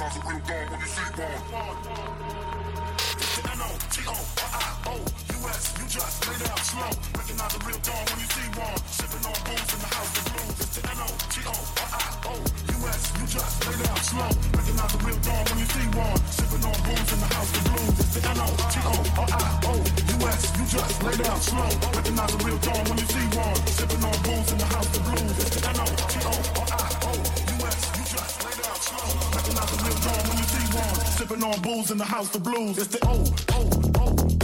Recognize a real dog when you see one. N-O-T-O-R-I-O-U-S. You just lay down slow. Recognize a real dog when you see one. Sipping on booze in the house of blues. It's the N-O-T-O-R-I-O-U-S. You just lay down slow. Recognize a real dog when you see one. Sipping on booze in the house of blues. It's the N-O-T-O-R-I-O-U-S. You just lay down slow. Recognize a real dog when you see one. Sipping on booze in the house of blues. It's the N-O-T-O-R-I-O-U-S. Real dog when you see one. Sipping on booze in the house of blues. It's the O O O.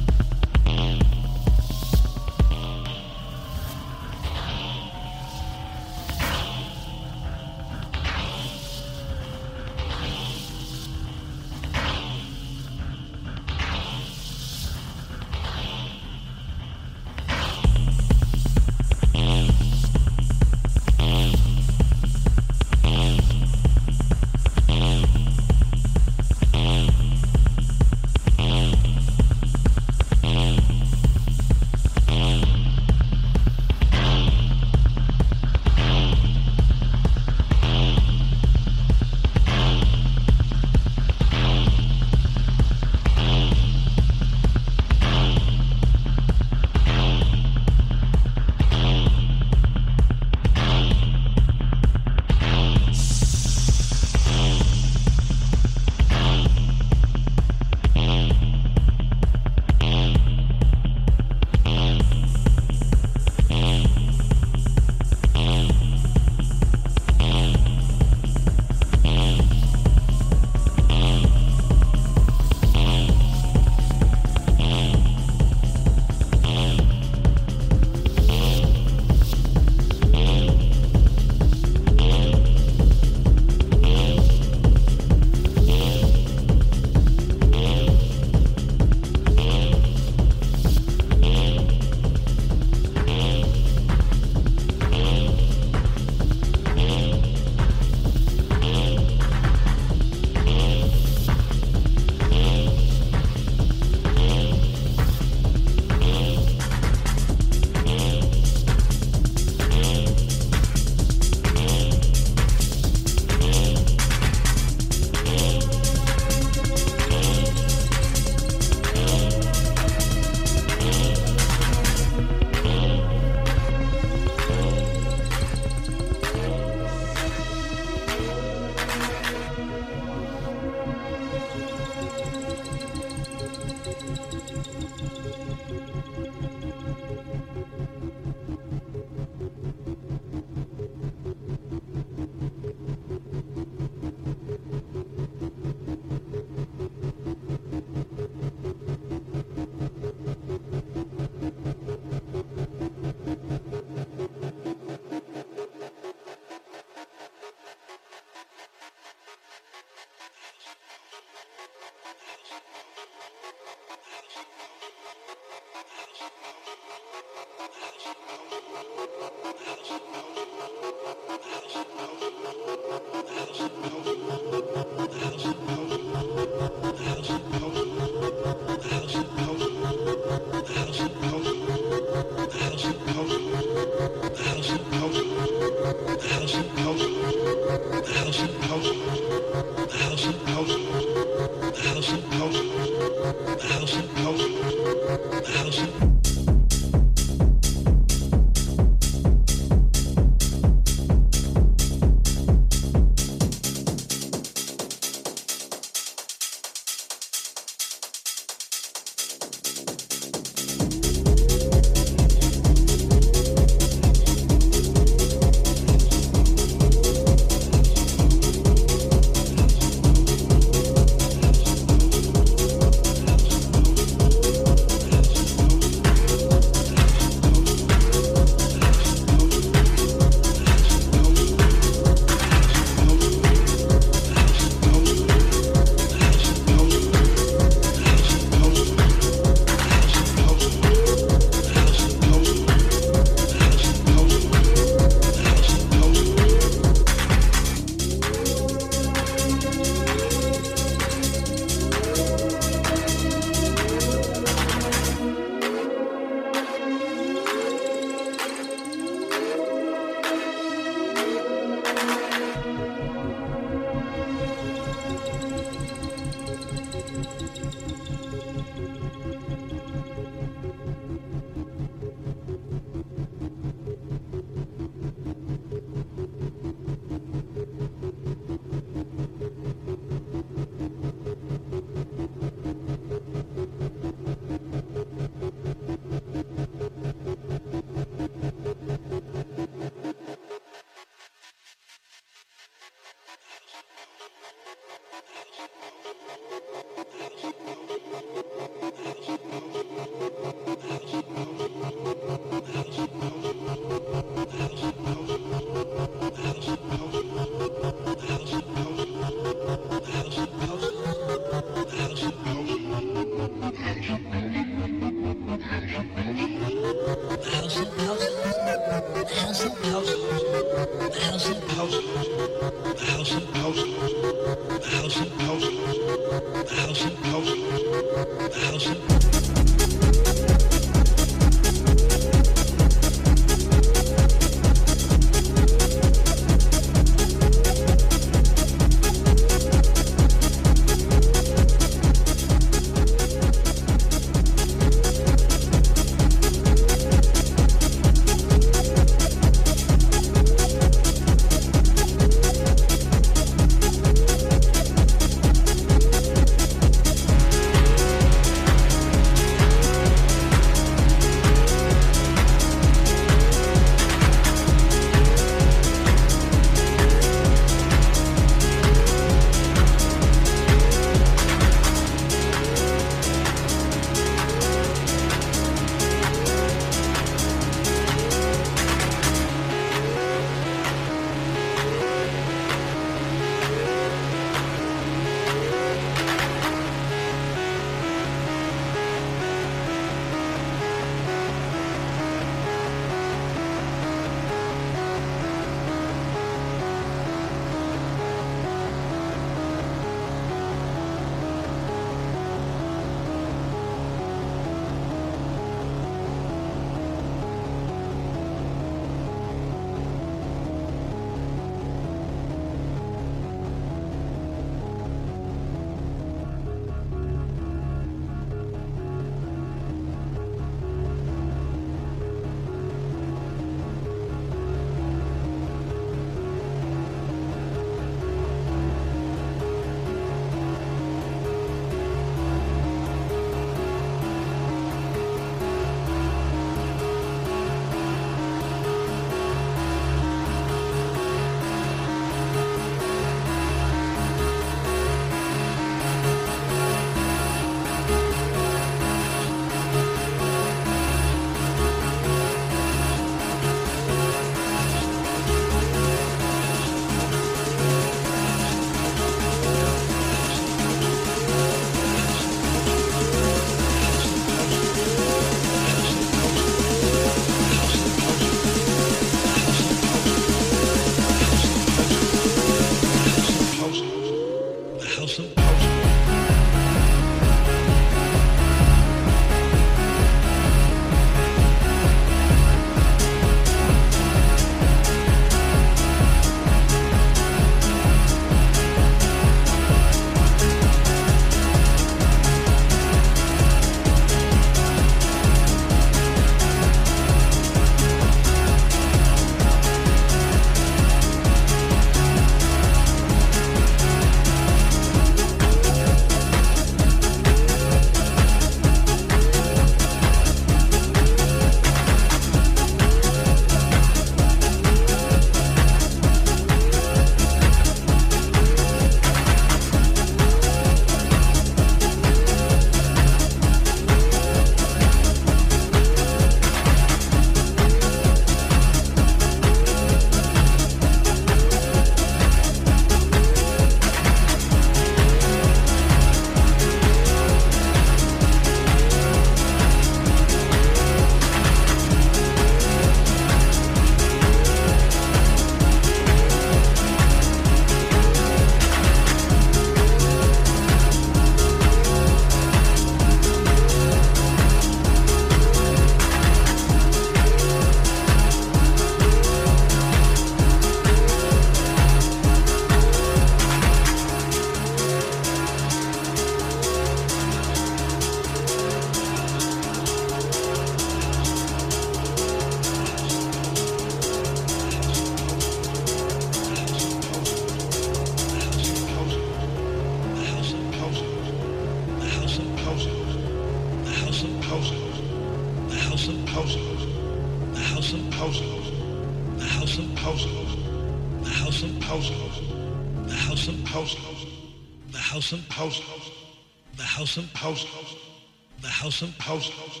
house. House,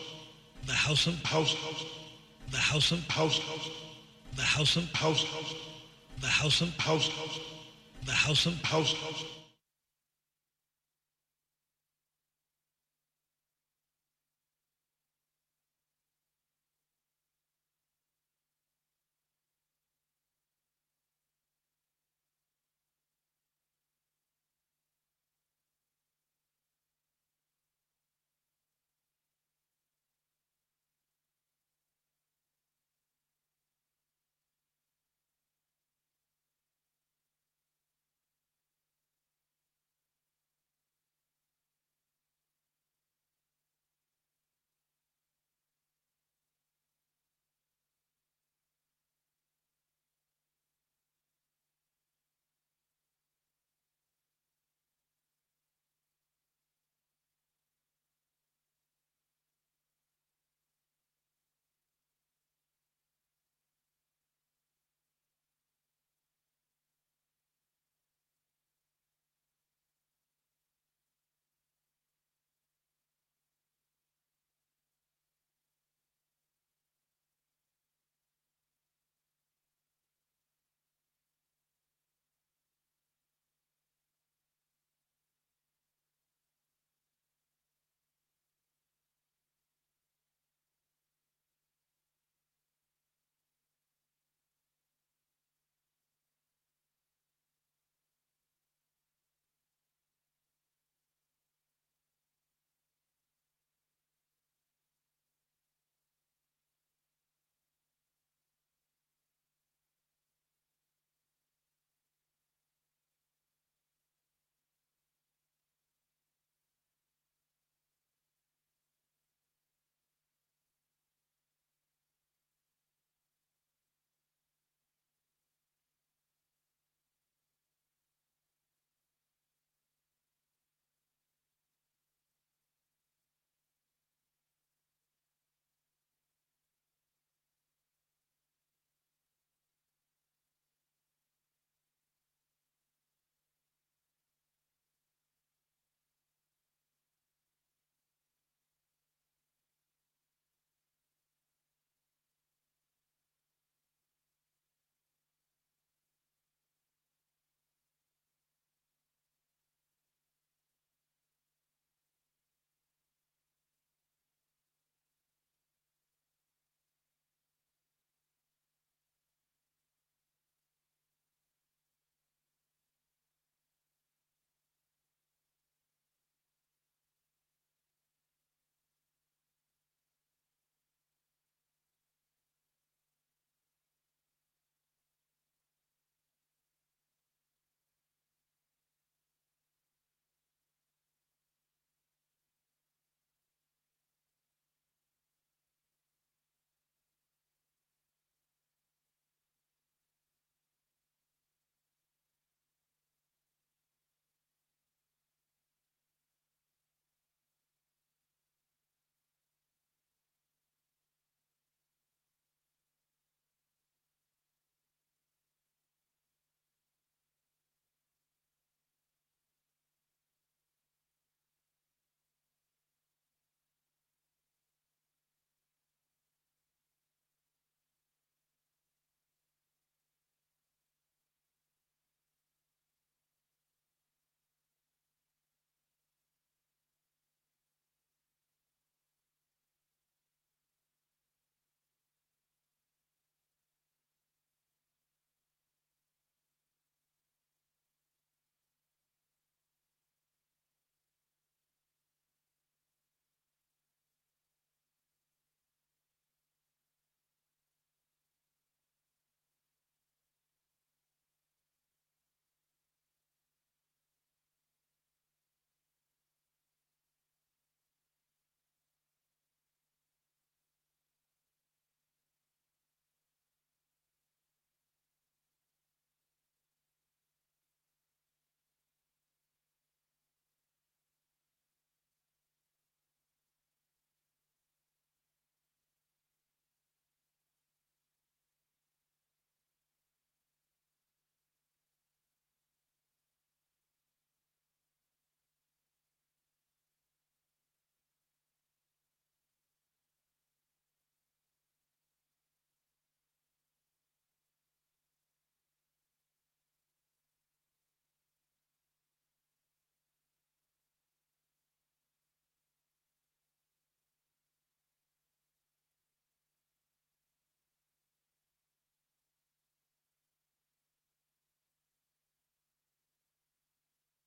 the house of house, the house of house, the house of house, the house of house, the house of house.